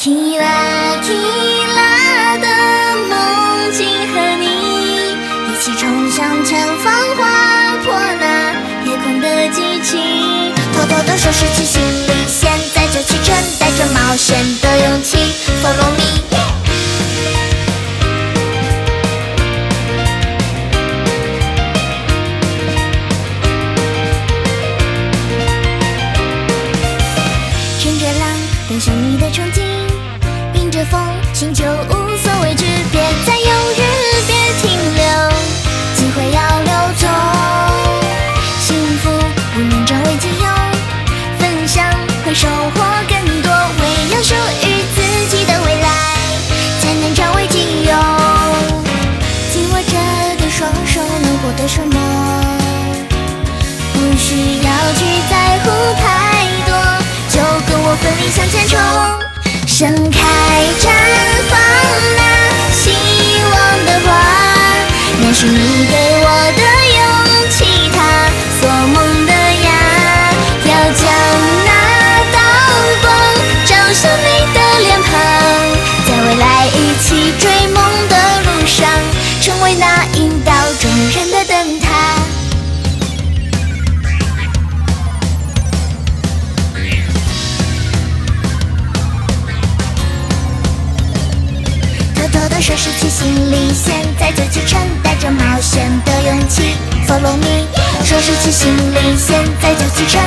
Kira tila 的梦境和你一起冲向前方，划破那夜空的激情。偷偷的收拾起行李，现在就启程，带着冒险的勇气心就无所畏惧。别再犹豫，别停留，机会要留走。幸福不能占为己有，分享会收获更多。唯有属于自己的未来，才能占为己有。紧握着的双手能获得什么？不需要去在乎太多，就跟我奋力向前冲，盛开绽放。收拾起行李，现在就启程，带着冒险的勇气，Follow me。收拾起行李，现在就启程，